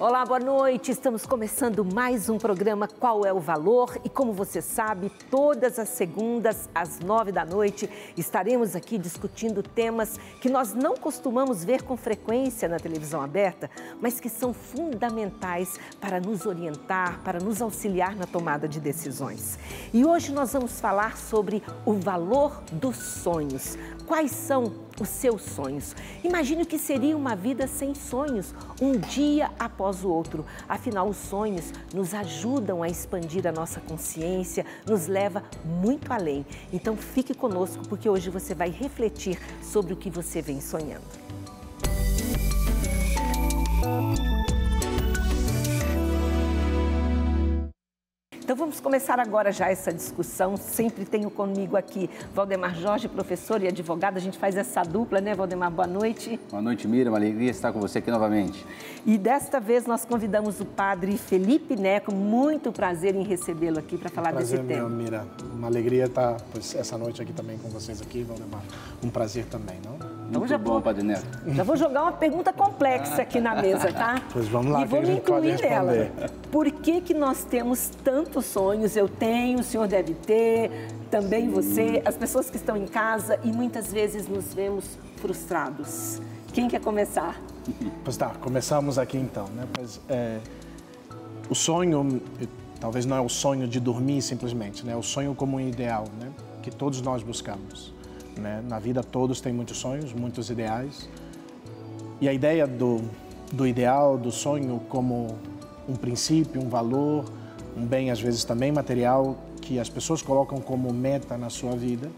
Olá, boa noite. Estamos começando mais um programa Qual é o Valor? E como você sabe, todas as segundas às nove da noite estaremos aqui discutindo temas que nós não costumamos ver com frequência na televisão aberta, mas que são fundamentais para nos orientar, para nos auxiliar na tomada de decisões. E hoje nós vamos falar sobre o valor dos sonhos. Quais são os seus sonhos? Imagine o que seria uma vida sem sonhos, um dia após o outro. Afinal, os sonhos nos ajudam a expandir a nossa consciência, nos leva muito além. Então fique conosco porque hoje você vai refletir sobre o que você vem sonhando. Então vamos começar agora já essa discussão. Sempre tenho comigo aqui Valdemar Jorge, professor e advogado. A gente faz essa dupla, né, Valdemar? Boa noite. Boa noite, Miriam. Uma alegria estar com você aqui novamente. E desta vez nós convidamos o padre Felipe Neco. Muito prazer em recebê-lo aqui para falar prazer desse tema. Meu, Mira. Uma alegria estar pois, essa noite aqui também com vocês aqui, Valdemar. Um prazer também, não? Então Muito já bom, vou, Padre Neto. Já vou jogar uma pergunta complexa aqui na mesa, tá? Pois vamos lá, e vou me incluir nela. Por que, que nós temos tantos sonhos? Eu tenho, o senhor deve ter, também Sim. você, as pessoas que estão em casa e muitas vezes nos vemos frustrados. Quem quer começar? Pois tá, começamos aqui então, né? Pois, é, o sonho, talvez não é o sonho de dormir simplesmente, né? É o sonho como um ideal, né? Que todos nós buscamos. Né? Na vida todos têm muitos sonhos, muitos ideais. E a ideia do, do ideal, do sonho como um princípio, um valor, um bem às vezes também material que as pessoas colocam como meta na sua vida,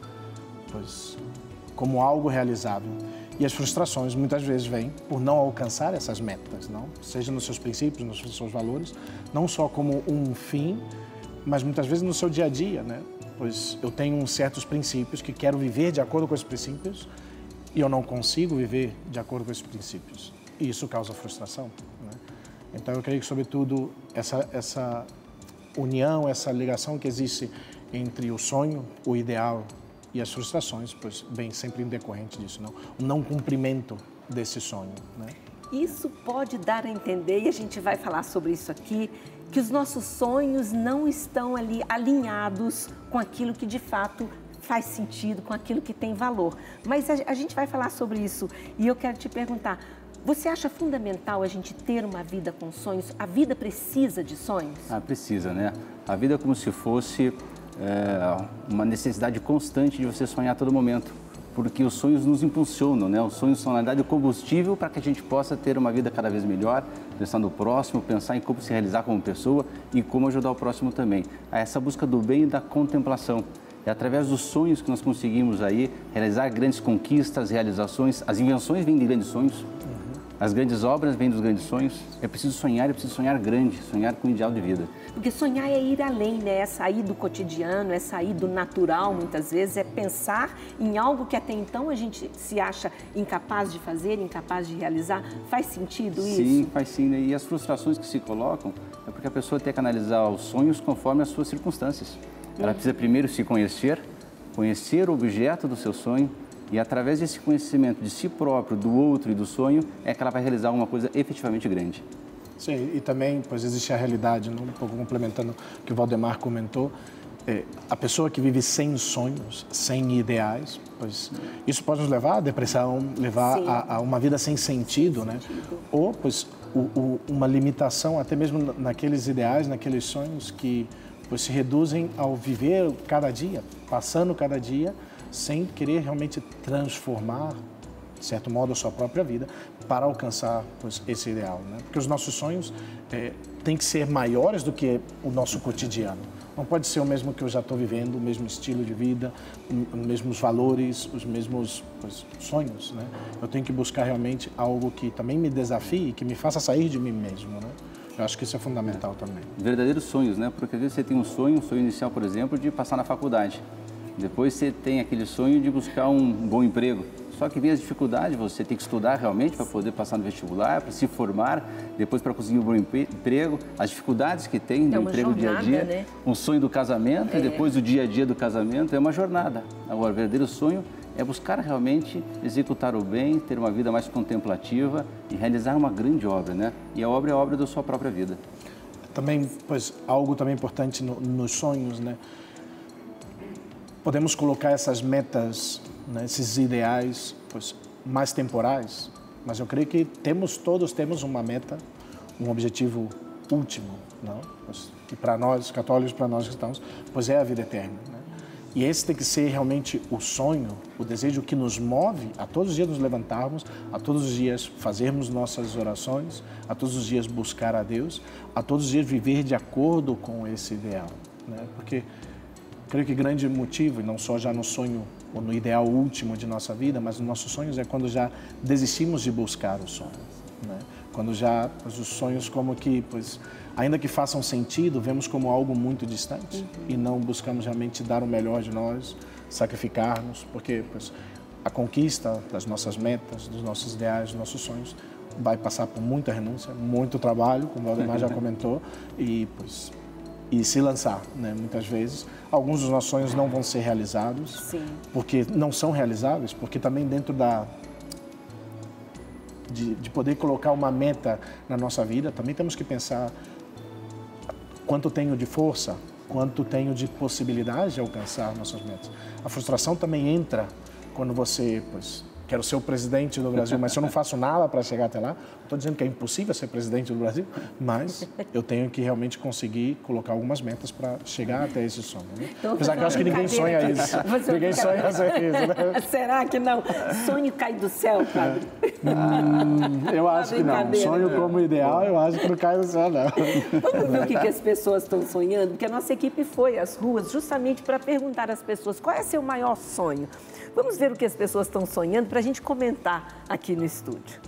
pois como algo realizável. E as frustrações muitas vezes vêm por não alcançar essas metas, não? Seja nos seus princípios, nos seus valores, não só como um fim, mas muitas vezes no seu dia a dia, né? Pois eu tenho certos princípios que quero viver de acordo com esses princípios e eu não consigo viver de acordo com esses princípios. E isso causa frustração. Né? Então eu creio que, sobretudo, essa, essa união, essa ligação que existe entre o sonho, o ideal e as frustrações, pois vem sempre em decorrente disso, não? o não cumprimento desse sonho. Né? Isso pode dar a entender, e a gente vai falar sobre isso aqui, que os nossos sonhos não estão ali alinhados com aquilo que de fato faz sentido, com aquilo que tem valor. Mas a, a, gente vai falar sobre isso e eu quero te perguntar: você acha fundamental a gente ter uma vida com sonhos? A vida precisa de sonhos? Ah, precisa, né? A vida é como se fosse é, uma necessidade constante de você sonhar a todo momento porque os sonhos nos impulsionam, né? Os sonhos são, na verdade, o combustível para que a gente possa ter uma vida cada vez melhor, pensar no próximo, pensar em como se realizar como pessoa e como ajudar o próximo também. Essa busca do bem e da contemplação. É através dos sonhos que nós conseguimos aí realizar grandes conquistas, realizações. As invenções vêm de grandes sonhos, as grandes obras vêm dos grandes sonhos. É preciso sonhar, é preciso sonhar grande, sonhar com um ideal de vida. Porque sonhar é ir além, né? É sair do cotidiano, é sair do natural, muitas vezes, é pensar em algo que até então a gente se acha incapaz de fazer, incapaz de realizar. Faz sentido isso? Sim, faz sim. Né? E as frustrações que se colocam é porque a pessoa tem que analisar os sonhos conforme as suas circunstâncias. Ela precisa primeiro se conhecer, conhecer o objeto do seu sonho, e através desse conhecimento de si próprio, do outro e do sonho, é que ela vai realizar uma coisa efetivamente grande. Sim, e também, pois existe a realidade, um pouco complementando o que o Valdemar comentou, é, a pessoa que vive sem sonhos, sem ideais, pois isso pode nos levar à depressão, levar a, a, uma vida sem sentido, sem né? Sentido. Ou, pois, o, o, uma limitação até mesmo naqueles ideais, naqueles sonhos que pois, se reduzem ao viver cada dia, passando cada dia sem querer realmente transformar, de certo modo, a sua própria vida para alcançar pois, esse ideal. Né? Porque os nossos sonhos é, têm que ser maiores do que o nosso cotidiano. Não pode ser o mesmo que eu já estou vivendo, o mesmo estilo de vida, os mesmos valores, os mesmos pois, sonhos. Né? Eu tenho que buscar realmente algo que também me desafie, que me faça sair de mim mesmo. Né? Eu acho que isso é fundamental é. também. Verdadeiros sonhos, né? Porque às vezes você tem um sonho, um sonho inicial, por exemplo, de passar na faculdade. Depois você tem aquele sonho de buscar um bom emprego. Só que vem as dificuldades, você tem que estudar realmente para poder passar no vestibular, para se formar, depois para conseguir um bom emprego, as dificuldades que tem no é emprego jornada, dia a dia, né? um sonho do casamento é. e depois o dia a dia do casamento, é uma jornada. Agora, o verdadeiro sonho é buscar realmente executar o bem, ter uma vida mais contemplativa e realizar uma grande obra, né? E a obra é a obra da sua própria vida. Também, pois, algo também importante no, nos sonhos, né? Podemos colocar essas metas, né, esses ideais, pois, mais temporais, mas eu creio que temos todos temos uma meta, um objetivo último, não? Pois, e para nós católicos, para nós cristãos, pois é a vida eterna. Né? E esse tem que ser realmente o sonho, o desejo que nos move a todos os dias nos levantarmos, a todos os dias fazermos nossas orações, a todos os dias buscar a Deus, a todos os dias viver de acordo com esse ideal. Né? Porque creio que grande motivo, e não só já no sonho ou no ideal último de nossa vida, mas nos nossos sonhos é quando já desistimos de buscar o sonho. Né? Quando já os sonhos como que, pois, ainda que façam sentido, vemos como algo muito distante uhum. e não buscamos realmente dar o melhor de nós, sacrificar-nos, porque pois, a conquista das nossas metas, dos nossos ideais, dos nossos sonhos vai passar por muita renúncia, muito trabalho, como o Valdemar já comentou, e pois e se lançar, né? Muitas vezes, alguns dos nossos sonhos não vão ser realizados, Sim. porque não são realizáveis, porque também dentro da de, de poder colocar uma meta na nossa vida, também temos que pensar quanto tenho de força, quanto tenho de possibilidade de alcançar nossas metas. A frustração também entra quando você, pois, quero ser o presidente do Brasil, mas se eu não faço nada para chegar até lá, estou dizendo que é impossível ser presidente do Brasil, mas eu tenho que realmente conseguir colocar algumas metas para chegar até esse sonho. Né? Então, Apesar que eu acho que ninguém sonha isso. Ninguém sonha ser isso. Né? Será que não? Sonho cai do céu, padre? Hum, eu acho que não. Sonho como ideal, eu acho que não cai do céu, não. Vamos ver o que, que as pessoas estão sonhando, porque a nossa equipe foi às ruas justamente para perguntar às pessoas qual é seu maior sonho. Vamos ver o que as pessoas estão sonhando para a gente comentar aqui no estúdio.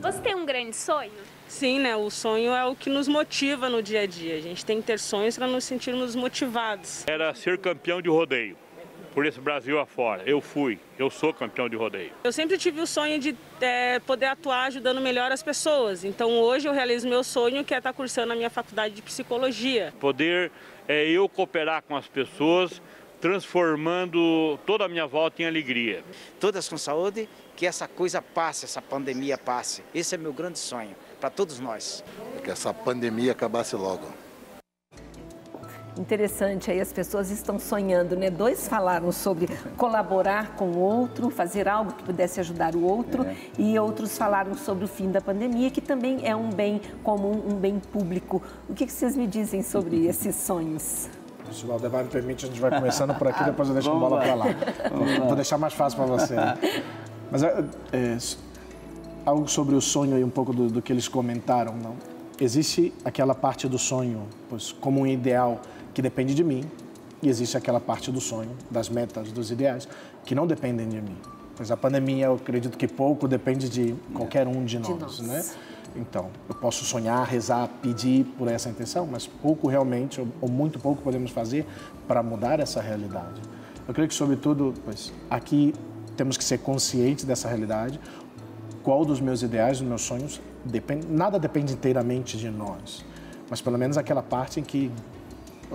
Você tem um grande sonho? Sim, né? O sonho é o que nos motiva no dia a dia. A gente tem que ter sonhos para nos sentirmos motivados. Era ser campeão de rodeio por esse Brasil afora. Eu fui, eu sou campeão de rodeio. Eu sempre tive o sonho de é, poder atuar ajudando melhor as pessoas. Então hoje eu realizo meu sonho, que é estar cursando a minha faculdade de psicologia. Poder é, eu cooperar com as pessoas transformando toda a minha volta em alegria. Todas com saúde, que essa coisa passe, essa pandemia passe. Esse é meu grande sonho para todos nós. Que essa pandemia acabasse logo. Interessante, aí as pessoas estão sonhando, né? Dois falaram sobre colaborar com o outro, fazer algo que pudesse ajudar o outro, é. e outros falaram sobre o fim da pandemia, que também é um bem comum, um bem público. O que vocês me dizem sobre esses sonhos? Se o Valdemar me permite, a gente vai começando por aqui, depois eu deixo a bola para lá. Vou deixar mais fácil para você. Mas é, é, algo sobre o sonho e um pouco do, do, que eles comentaram, não? Existe aquela parte do sonho, pois, como um ideal que depende de mim, e existe aquela parte do sonho, das metas, dos ideais, que não dependem de mim. Pois a pandemia, eu acredito que pouco depende de qualquer um de nós, de nós. né? Então, eu posso sonhar, rezar, pedir por essa intenção, mas pouco realmente, ou muito pouco, podemos fazer para mudar essa realidade. Eu creio que, sobretudo, pois, aqui temos que ser conscientes dessa realidade. Qual dos meus ideais, dos meus sonhos, depende, nada depende inteiramente de nós, mas pelo menos aquela parte em que,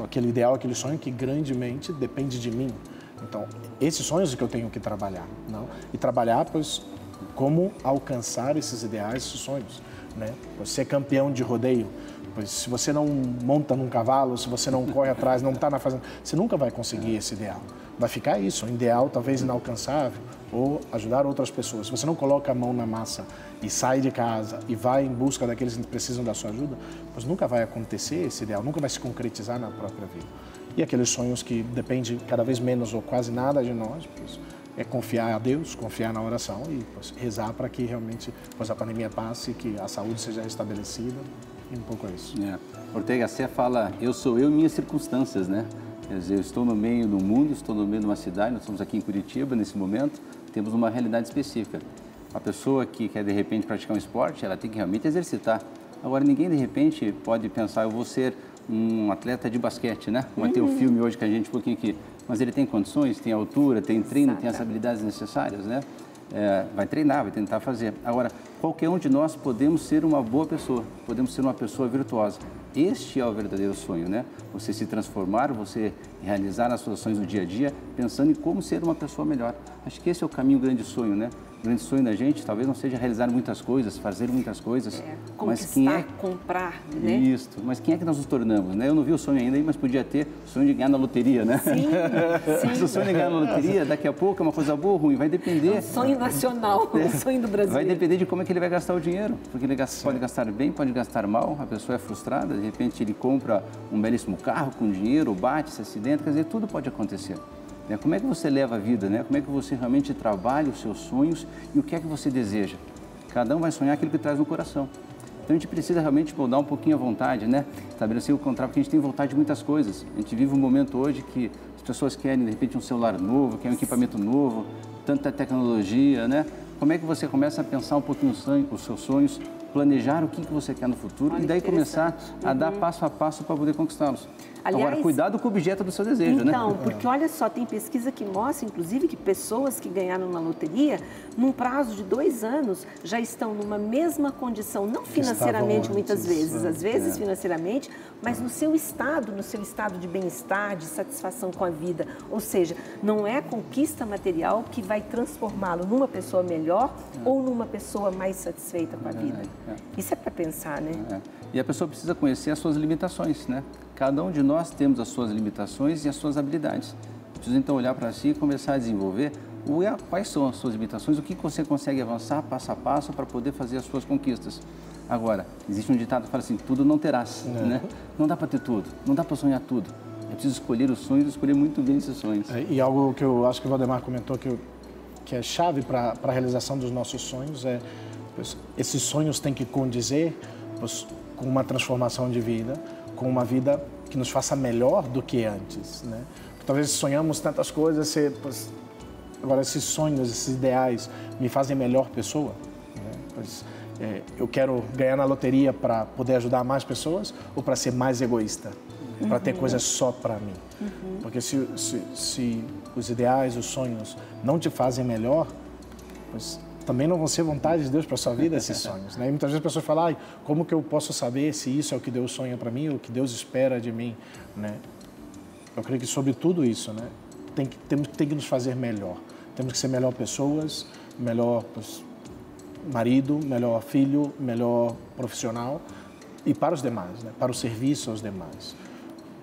aquele ideal, aquele sonho que grandemente depende de mim. Então, esses sonhos que eu tenho que trabalhar, não? E trabalhar, pois, como alcançar esses ideais, esses sonhos né? Você é campeão de rodeio, pois se você não monta num cavalo, se você não corre atrás, não está na fazenda, você nunca vai conseguir esse ideal. Vai ficar isso, um ideal talvez inalcançável, ou ajudar outras pessoas. Se você não coloca a mão na massa e sai de casa e vai em busca daqueles que precisam da sua ajuda, pois nunca vai acontecer esse ideal, nunca vai se concretizar na própria vida. E aqueles sonhos que dependem cada vez menos ou quase nada de nós, pois, é confiar a Deus, confiar na oração e pois, rezar para que realmente pois, a pandemia passe, que a saúde seja restabelecida. E um pouco é isso. É. Ortega Sé fala, eu sou eu e minhas circunstâncias, né? Quer dizer, eu estou no meio do mundo, estou no meio de uma cidade, nós estamos aqui em Curitiba nesse momento, temos uma realidade específica. A pessoa que quer de repente praticar um esporte, ela tem que realmente exercitar. Agora, ninguém de repente pode pensar, eu vou ser um atleta de basquete, né? Vai ter o um filme hoje que a gente um pouquinho aqui mas ele tem condições, tem altura, tem treino, Exato. tem as habilidades necessárias, né? É, vai treinar, vai tentar fazer. Agora, qualquer um de nós podemos ser uma boa pessoa, podemos ser uma pessoa virtuosa. Este é o verdadeiro sonho, né? Você se transformar, você realizar as suas ações do dia a dia, pensando em como ser uma pessoa melhor. Acho que esse é o caminho grande sonho, né? O grande sonho da gente talvez não seja realizar muitas coisas, fazer muitas coisas, É, mas quem é comprar, né? isso? Mas quem é que nós nos tornamos, né? Eu não vi o sonho ainda, mas podia ter o sonho de ganhar na loteria, né? Sim, Mas o sim. sonho de ganhar na loteria, daqui a pouco é uma coisa boa ou ruim, vai depender. Sonho nacional, o sonho do Brasil. Vai depender de como é que ele vai gastar o dinheiro, porque ele pode gastar bem, pode gastar mal, a pessoa é frustrada, de repente ele compra um belíssimo carro com dinheiro, bate, se acidenta, quer dizer, tudo pode acontecer. Né? Como é que você leva a vida, né? Como é que você realmente trabalha os seus sonhos e o que é que você deseja? Cada um vai sonhar aquilo que traz no coração. Então a gente precisa realmente mudar um pouquinho a vontade, né? Estabelecer o contrário, porque a gente tem vontade de muitas coisas. A gente vive um momento hoje que as pessoas querem, de repente, um celular novo, querem um equipamento novo, tanta tecnologia, né? Como é que você começa a pensar um pouquinho os seus sonhos, planejar o que que você quer no futuro Olha, e daí começar a dar passo a passo para poder conquistá-los. Agora, Aliás- cuidado com o objeto do seu desejo, né? Então, porque olha só, tem pesquisa que mostra, inclusive, que pessoas que ganharam na loteria, num prazo de dois anos, já estão numa mesma condição, não financeiramente muitas vezes, é. às vezes financeiramente, mas no seu estado, no seu estado de bem-estar, de satisfação com a vida. Ou seja, não é a conquista material que vai transformá-lo numa pessoa melhor ou numa pessoa mais satisfeita com a vida. é. Isso é para pensar, né? É. E a pessoa precisa conhecer as suas limitações, né? Cada um de nós temos as suas limitações e as suas habilidades. Precisa então olhar para si e começar a desenvolver é, quais são as suas limitações, o que você consegue avançar passo a passo para poder fazer as suas conquistas. Agora, existe um ditado que fala assim, tudo não terás, né? Não dá para ter tudo, não dá para sonhar tudo. É preciso escolher os sonhos e escolher muito bem esses sonhos. É, E algo que eu acho que o Valdemar comentou que, eu- que é chave para a realização dos nossos sonhos é esses sonhos têm que condizer pois, com uma transformação de vida, com uma vida que nos faça melhor do que antes, né? Talvez sonhamos tantas coisas, se, pois, agora esses sonhos, esses ideais me fazem melhor pessoa. Né? Pois, é, eu quero ganhar na loteria para poder ajudar mais pessoas ou para ser mais egoísta, para ter coisas só para mim. Porque se, se, se os ideais, os sonhos não te fazem melhor, pois também não vão ser vontade de Deus para sua vida esses sonhos. Né? E muitas vezes as pessoas falam, Ai, como que eu posso saber se isso é o que Deus sonha para mim ou o que Deus espera de mim? Né? Eu creio que sobre tudo isso, né, tem que, temos, tem que nos fazer melhor. Temos que ser melhor pessoas, melhor pois, marido, melhor filho, melhor profissional e para os demais, né, para o serviço aos demais.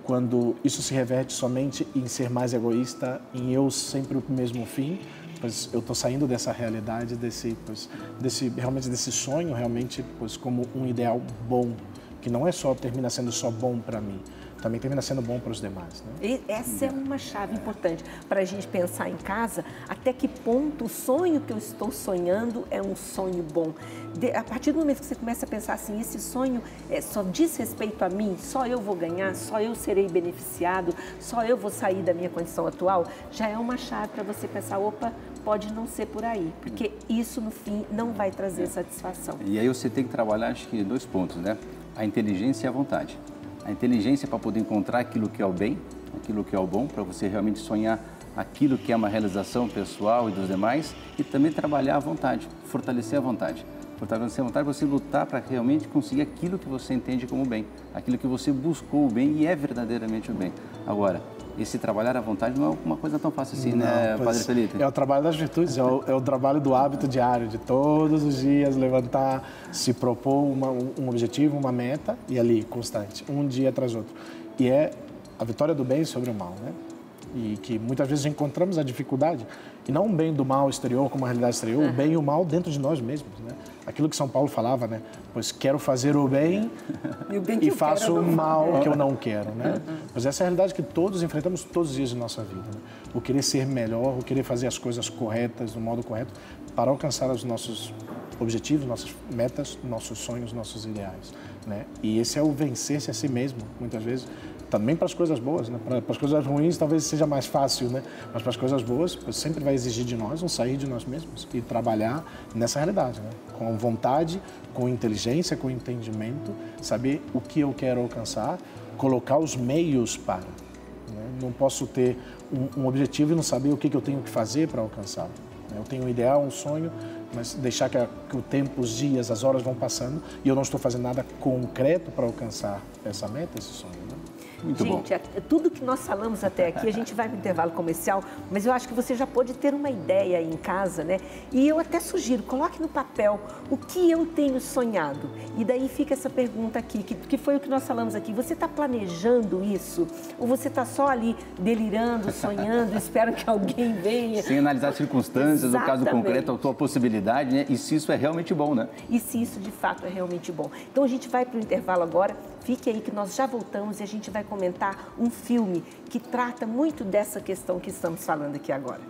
Quando isso se reverte somente em ser mais egoísta, em eu sempre o mesmo fim, pois eu estou saindo dessa realidade, desse, pois, desse realmente desse sonho, realmente, pois como um ideal bom, que não é só termina sendo só bom para mim, também termina sendo bom para os demais, né? Essa é uma chave importante para a gente pensar em casa até que ponto o sonho que eu estou sonhando é um sonho bom. De- a partir do momento que você começa a pensar assim, esse sonho é, só diz respeito a mim, só eu vou ganhar, só eu serei beneficiado, só eu vou sair da minha condição atual, já é uma chave para você pensar, opa, pode não ser por aí, porque isso no fim não vai trazer satisfação. E aí você tem que trabalhar, acho que, dois pontos, né? A inteligência e a vontade. A inteligência para poder encontrar aquilo que é o bem, aquilo que é o bom, para você realmente sonhar aquilo que é uma realização pessoal e dos demais, e também trabalhar a vontade, fortalecer a vontade. Fortalecer a vontade, você lutar para realmente conseguir aquilo que você entende como bem, aquilo que você buscou o bem e é verdadeiramente o bem. Agora, esse trabalhar à vontade não é uma coisa tão fácil assim, né, Não, Padre pois Felipe? É o trabalho das virtudes, é o, é o trabalho do hábito diário, de todos os dias levantar, se propor uma- um, um objetivo, uma meta e ali, constante, um dia atrás outro. E é a vitória do bem sobre o mal, né? E que muitas vezes encontramos a dificuldade, e não o bem do mal exterior como a realidade exterior, o bem e o mal dentro de nós mesmos, né? Aquilo que São Paulo falava, né? Pois quero fazer o bem E o bem e faço o não mal que eu não quero, né? Mas essa é a realidade que todos enfrentamos todos os dias de nossa vida. Né? O querer ser melhor, o querer fazer as coisas corretas, do modo correto, para alcançar os nossos objetivos, nossas metas, nossos sonhos, nossos ideais, né? E esse é o vencer-se a si mesmo, muitas vezes. Também para as coisas boas, né? Para, para as coisas ruins talvez seja mais fácil, né? Mas para as coisas boas, sempre vai exigir de nós um sair de nós mesmos e trabalhar nessa realidade, né? Com vontade, com inteligência, com entendimento, saber o que eu quero alcançar, colocar os meios para. né? Não posso ter um, um objetivo e não saber o que, que eu tenho que fazer para alcançá-lo. né? Eu tenho um ideal, um sonho, mas deixar que, a- que o tempo, os dias, as horas vão passando e eu não estou fazendo nada concreto para alcançar essa meta, esse sonho. Muito gente, bom. é- tudo que nós falamos até aqui, a gente vai para o intervalo comercial, mas eu acho que você já pode ter uma ideia aí em casa, né? E eu até sugiro, coloque no papel o que eu tenho sonhado. E daí fica essa pergunta aqui, que, que foi o que nós falamos aqui. Você está planejando isso? Ou você está só ali delirando, sonhando, espera que alguém venha? Sem analisar as circunstâncias, o caso concreto, a tua possibilidade, né? E se isso é realmente bom, né? e se isso de fato é realmente bom. Então a gente vai para o intervalo agora, fique aí que nós já voltamos e a gente vai comentar um filme que trata muito dessa questão que estamos falando aqui agora.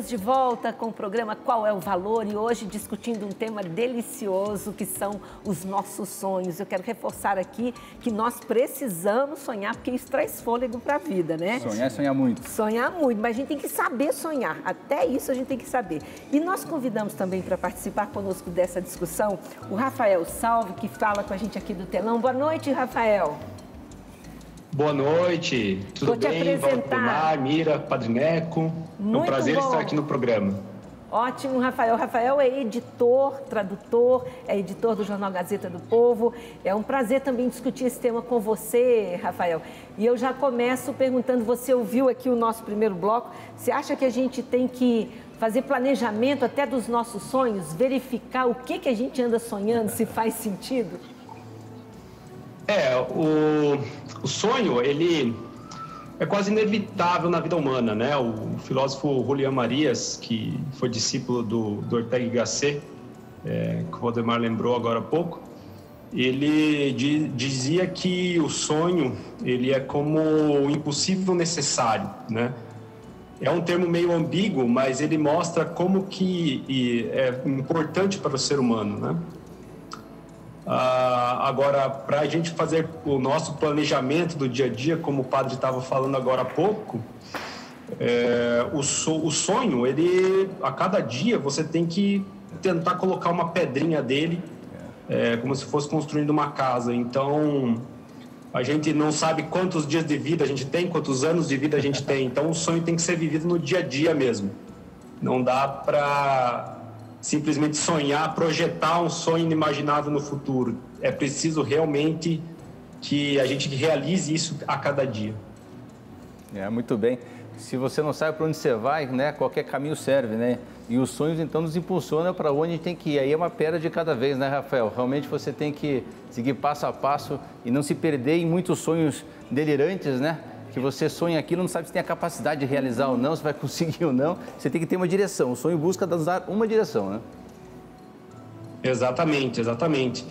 Estamos de volta com o programa Qual é o Valor e hoje discutindo um tema delicioso que são os nossos sonhos. Eu quero reforçar aqui que nós precisamos sonhar porque isso traz fôlego para a vida, né? Sonhar é sonhar muito. Sonhar muito, mas a gente tem que saber sonhar. Até isso a gente tem que saber. E nós convidamos também para participar conosco dessa discussão o Rafael Salve, que fala com a gente aqui do telão. Boa noite, Rafael. Boa noite, tudo Vou te bem? apresentar. Valdemar, Mira, Padrineco. é Muito um prazer bom. estar aqui no programa. Ótimo, Rafael. Rafael é editor, tradutor, é editor do Jornal Gazeta do Povo. É um prazer também discutir esse tema com você, Rafael. E eu já começo perguntando: você ouviu aqui o nosso primeiro bloco? Você acha que a gente tem que fazer planejamento até dos nossos sonhos, verificar o que, que a gente anda sonhando, se faz sentido? É, o, o sonho, ele é quase inevitável na vida humana, né? O filósofo Julián Marias, que foi discípulo do, do Ortega y Gasset, é, que o Valdemar lembrou agora há pouco, ele di- dizia que o sonho, ele é como o impossível necessário, né? É um termo meio ambíguo, mas ele mostra como que é importante para o ser humano, né? Ah, agora, para a gente fazer o nosso planejamento do dia a dia, como o padre estava falando agora há pouco, é, o, so- o sonho, ele a cada dia você tem que tentar colocar uma pedrinha dele, é, como se fosse construindo uma casa. Então, a gente não sabe quantos dias de vida a gente tem, quantos anos de vida a gente tem. Então, o sonho tem que ser vivido no dia a dia mesmo. Não dá para simplesmente sonhar, projetar um sonho inimaginável no futuro. É preciso realmente que a gente realize isso a cada dia. É, muito bem. Se você não sabe para onde você vai, né, qualquer caminho serve, né? E os sonhos então nos impulsionam para onde a gente tem que ir. Aí é uma pedra de cada vez, né, Rafael? Realmente você tem que seguir passo a passo e não se perder em muitos sonhos delirantes, né? Que você sonha aquilo, não sabe se tem a capacidade de realizar ou não, se vai conseguir ou não. Você tem que ter uma direção. O sonho busca dar uma direção, né? Exatamente, exatamente.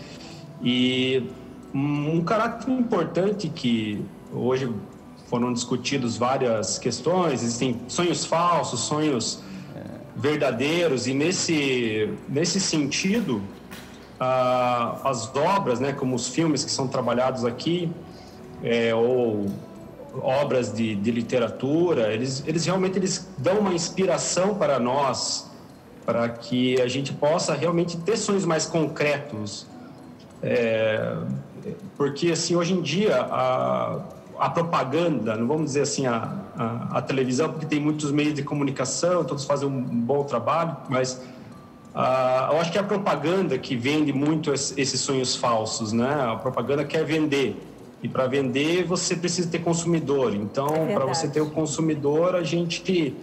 E um caráter importante que hoje foram discutidos várias questões, existem sonhos falsos, sonhos verdadeiros e nesse nesse sentido ah, as obras, né, como os filmes que são trabalhados aqui é, ou obras de, de literatura, eles, eles realmente eles dão uma inspiração para nós para que a gente possa realmente ter sonhos mais concretos. É, porque, assim, hoje em dia, a, a propaganda, não vamos dizer assim a, a, a, televisão, porque tem muitos meios de comunicação, todos fazem um bom trabalho, mas ah, eu acho que é a propaganda que vende muito esses sonhos falsos, né? A propaganda quer vender. E para vender, você precisa ter consumidor. Então, É para você ter o consumidor, a gente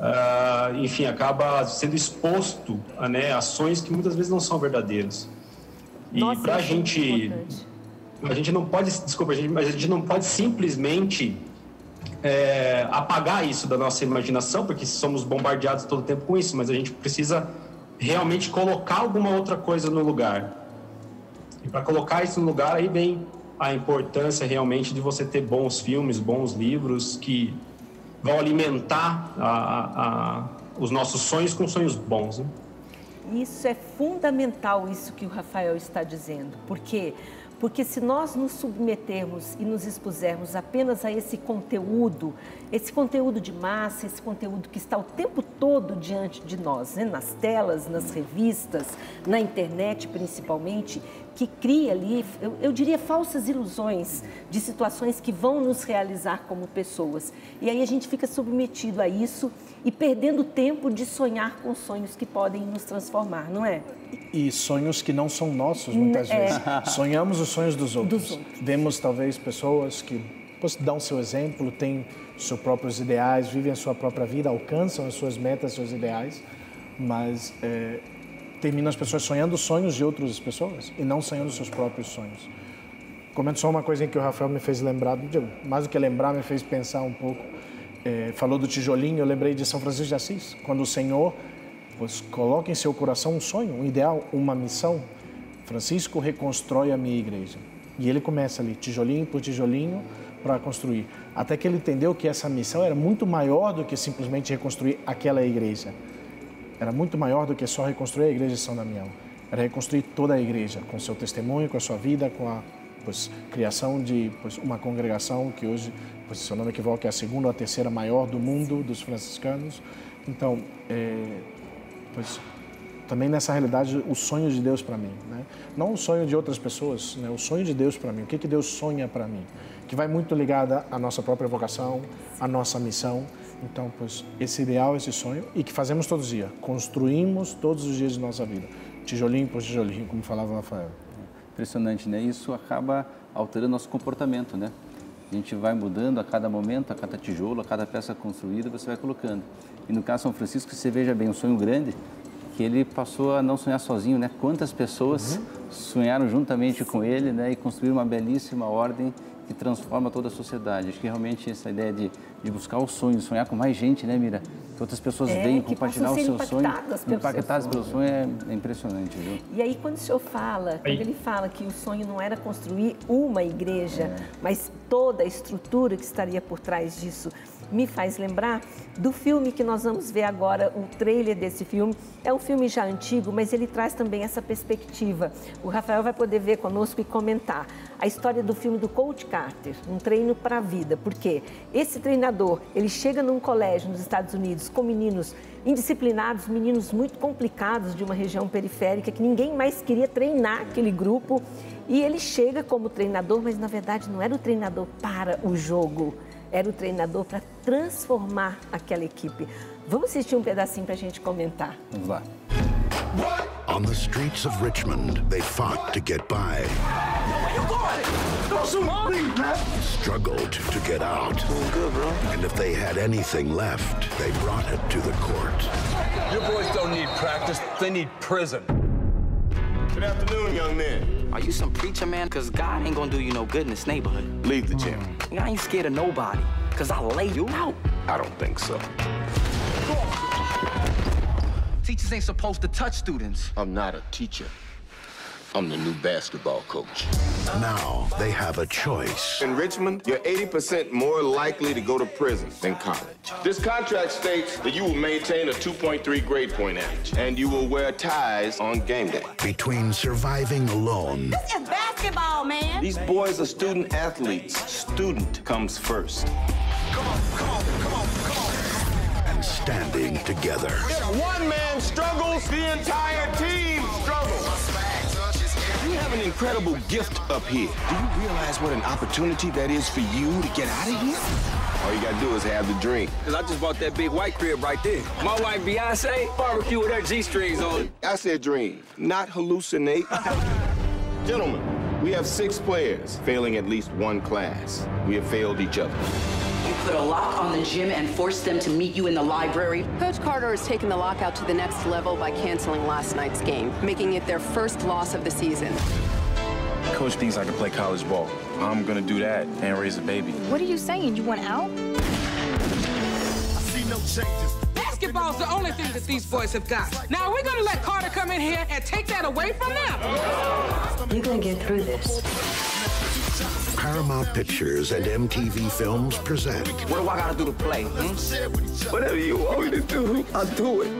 Uh, enfim, acaba sendo exposto a né, ações que muitas vezes não são verdadeiras. E para a gente, a gente não pode, desculpa, a gente, mas a gente não pode simplesmente é, apagar isso da nossa imaginação, porque somos bombardeados todo o tempo com isso, mas a gente precisa realmente colocar alguma outra coisa no lugar. E para colocar isso no lugar, aí vem a importância realmente de você ter bons filmes, bons livros que vão alimentar a, a, a, os nossos sonhos com sonhos bons. Né? Isso é fundamental, isso que o Rafael está dizendo. Por quê? Porque se nós nos submetermos e nos expusermos apenas a esse conteúdo, esse conteúdo de massa, esse conteúdo que está o tempo todo diante de nós, né? nas telas, nas revistas, na internet principalmente, que cria ali, eu, eu, diria, falsas ilusões de situações que vão nos realizar como pessoas. E aí a gente fica submetido a isso e perdendo tempo de sonhar com sonhos que podem nos transformar, não é? E sonhos que não são nossos, muitas é. vezes. Sonhamos os sonhos dos outros. dos outros. Vemos, talvez, pessoas que dão seu exemplo, têm seus próprios ideais, vivem a sua própria vida, alcançam as suas metas, seus ideais, mas é, terminam as pessoas sonhando sonhos de outras pessoas e não sonhando seus próprios sonhos. Comento só uma coisa que o Rafael me fez lembrar, mais do que lembrar, me fez pensar um pouco. É, falou do tijolinho, eu lembrei de São Francisco de Assis, quando o Senhor pois, coloca em seu coração um sonho, um ideal, uma missão. Francisco reconstrói a minha igreja. E ele começa ali, tijolinho por tijolinho, para construir. Até que ele entendeu que essa missão era muito maior do que simplesmente reconstruir aquela igreja. Era muito maior do que só reconstruir a igreja de São Damião. Era reconstruir toda a igreja, com seu testemunho, com a sua vida, com a pois, criação de pois, uma congregação que hoje, pois, se eu não me equivoco, é a segunda ou a terceira maior do mundo dos franciscanos. Então, é, pois, também nessa realidade o sonho de Deus para mim, né? não o sonho de outras pessoas, né? o sonho de Deus para mim, o que que Deus sonha para mim, que vai muito ligada à nossa própria vocação, à nossa missão. Então, pois esse ideal, esse sonho e que fazemos todos os dias, construímos todos os dias de nossa vida, tijolinho por tijolinho, como falava o Rafael. Impressionante, né? Isso acaba alterando nosso comportamento, né? A gente vai mudando a cada momento, a cada tijolo, a cada peça construída, você vai colocando. E no caso São Francisco, você veja bem, um sonho grande que ele passou a não sonhar sozinho, né? Quantas pessoas uhum. sonharam juntamente com ele, né? E construíram uma belíssima ordem que transforma toda a sociedade. Acho que realmente essa ideia de, de buscar o sonho, sonhar com mais gente, né, Mira? Que outras pessoas é, venham compartilhar o seu sonho. Impactadas pelo sonho é, é, impressionante, viu? E aí, quando o senhor fala, quando ele fala que o sonho não era construir uma igreja, é. mas toda a estrutura que estaria por trás disso, me faz lembrar do filme que nós vamos ver agora, o trailer desse filme. É um filme já antigo, mas ele traz também essa perspectiva. O Rafael vai poder ver conosco e comentar a história do filme do Coach Carter, um treino para a vida. Porque esse treinador, ele chega num colégio nos Estados Unidos com meninos indisciplinados, meninos muito complicados de uma região periférica que ninguém mais queria treinar aquele grupo. E ele chega como treinador, mas na verdade não era o treinador para o jogo era o treinador para transformar aquela equipe. Vamos assistir um pedacinho para a gente comentar. Vamos lá. On the streets of Richmond, they fought to get by. Struggled to get out. Good, bro. And if they had anything left, they brought it to the court. Your boys don't need practice, they need prison. Good afternoon, young men. Are you some preacher, man? Because God ain't gonna do you no good in this neighborhood. Leave the gym. Mm. I ain't scared of nobody, because I'll lay you out. I don't think so. Teachers ain't supposed to touch students. I'm not a teacher. I'm the new basketball coach. Now they have a choice. In Richmond, you're 80% more likely to go to prison than college. This contract states that you will maintain a 2.3 grade point average, and you will wear ties on game day. Between surviving alone. This is basketball, man. These boys are student athletes. Student comes first. Come on, come on, come on, come on. And standing together. If one man struggles, the entire team struggles have an incredible gift up here. Do you realize what an opportunity that is for you to get out of here? All you gotta do is have the dream. Cause I just bought that big white crib right there. My wife Beyonce, barbecue with her G-strings on. I said dream, not hallucinate. Gentlemen, we have six players failing at least one class. We have failed each other. You put a lock on the gym and forced them to meet you in the library. Coach Carter has taken the lockout to the next level by canceling last night's game, making it their first loss of the season. Coach thinks I can play college ball. I'm gonna do that and raise a baby. What are you saying? You want out? I see no changes. Basketball's the only thing that these boys have got. Now, we're gonna let Carter come in here and take that away from them. You're gonna get through this. Paramount Pictures and MTV Films present. What do I gotta do to play? Hmm? Whatever you want me to do, I'll do it.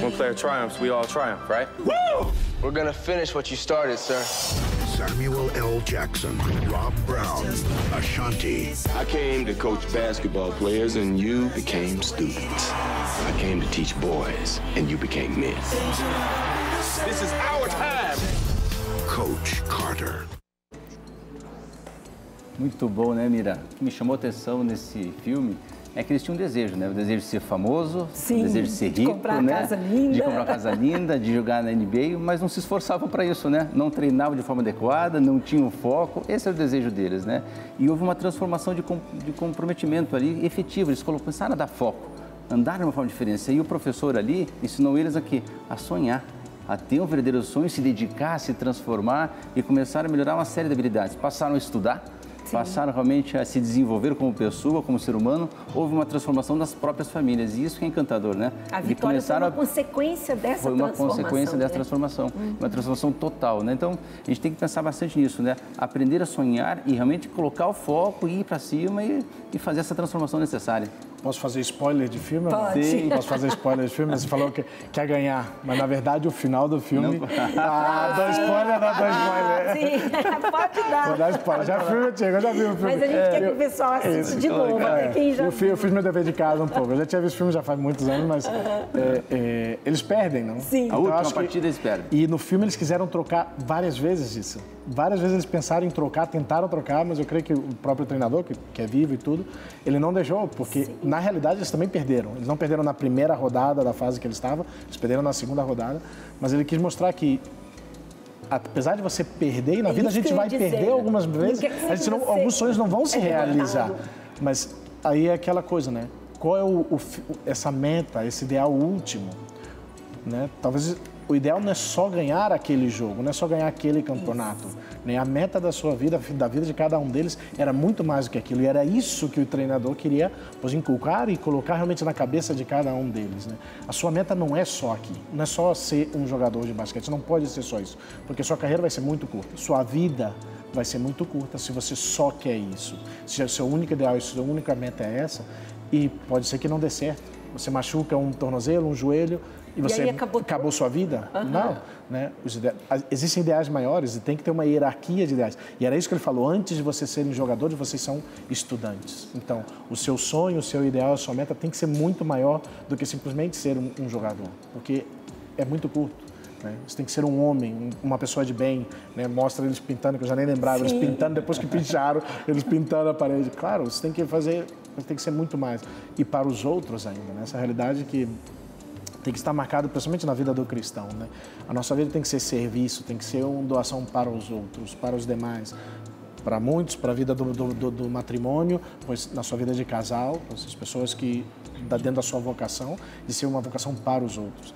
One player triumphs, we all triumph, right? Woo! We're gonna finish what you started, sir. Samuel L. Jackson, Rob Brown, Ashanti. I came to coach basketball players, and you became students. I came to teach boys, and you became men. This is our time. Coach Carter. Muito bom, né, Mira? O que me chamou a atenção nesse filme é que eles tinham um desejo, né? O desejo de ser famoso, Sim, o desejo de ser de rico, comprar né? casa linda. De comprar uma casa linda, de jogar na NBA, mas não se esforçavam para isso, né? Não treinavam de forma adequada, não tinham foco. Esse era o desejo deles, né? E houve uma transformação de, com, de comprometimento ali efetivo. Eles começaram a dar foco, andar de uma forma diferente. E o professor ali ensinou eles aqui a sonhar a ter um verdadeiro sonho, se dedicar, a se transformar e começaram a melhorar uma série de habilidades. Passaram a estudar, passaram realmente a se desenvolver como pessoa, como ser humano, houve uma transformação das próprias famílias e isso que é encantador, né? A Eles vitória foi uma a- consequência dessa foi uma transformação. consequência dessa né? transformação, Uhum. uma transformação total, né? Então, a gente tem que pensar bastante nisso, né? Aprender a sonhar e realmente colocar o foco, ir para cima e, e fazer essa transformação necessária. Posso fazer spoiler de filme? Pode. Sim. Posso fazer spoiler de filme? Você falou que quer ganhar, mas na verdade o final do filme. Não. Ah, dá spoiler, não dá spoiler. Sim, pode dar. Vou dar spoiler. Já filme eu já vi o filme. Mas a gente quer que o pessoal assista de novo, até quem já eu, fiz, eu fiz meu dever de casa um pouco. Eu já tinha visto o filme já faz muitos anos, mas é, é, eles perdem, não? Sim. A última partida eles perdem. E no filme eles quiseram trocar várias vezes isso. Várias vezes eles pensaram em trocar, tentaram trocar, mas eu creio que o próprio treinador, que, que é vivo e tudo, ele não deixou, porque na realidade eles também perderam. Eles não perderam na primeira rodada da fase que eles estavam, eles perderam na segunda rodada, mas ele quis mostrar que apesar de você perder, e na É vida a gente vai dizer. perder algumas vezes, a gente não- alguns sonhos não vão se é realizar. Mas aí é aquela coisa, né? Qual é o, o essa meta, esse ideal último? Né? Talvez o ideal não é só ganhar aquele jogo, não é só ganhar aquele campeonato. Né? A meta da sua vida, da vida de cada um deles, era muito mais do que aquilo. E era isso que o treinador queria pois, inculcar e colocar realmente na cabeça de cada um deles. Né? A sua meta não é só aqui, não é só ser um jogador de basquete, não pode ser só isso, porque sua carreira vai ser muito curta, sua vida vai ser muito curta se você só quer isso. Se o seu único ideal, se a sua única meta é essa, e pode ser que não dê certo. Você machuca um tornozelo, um joelho, e E você aí acabou sua vida? Aham. Não. Né? Ide- Existem ideais maiores e tem que ter uma hierarquia de ideais. E era isso que ele falou, antes de vocês serem jogadores, vocês são estudantes. Então, o seu sonho, o seu ideal, a sua meta tem que ser muito maior do que simplesmente ser um, um jogador, porque é muito curto. Né? Você tem que ser um homem, um- uma pessoa de bem. Né? Mostra eles pintando, que eu já nem lembrava, eles Sim. pintando, depois que pincharam, eles pintando a parede. Claro, você tem que fazer, você tem que ser muito mais. E para os outros ainda, né? essa realidade que tem que estar marcado principalmente na vida do cristão, né? A nossa vida tem que ser serviço, tem que ser uma doação para os outros, para os demais, para muitos, para a vida do, do, do- matrimônio, pois na sua vida de casal, as pessoas que dentro da sua vocação, de ser uma vocação para os outros.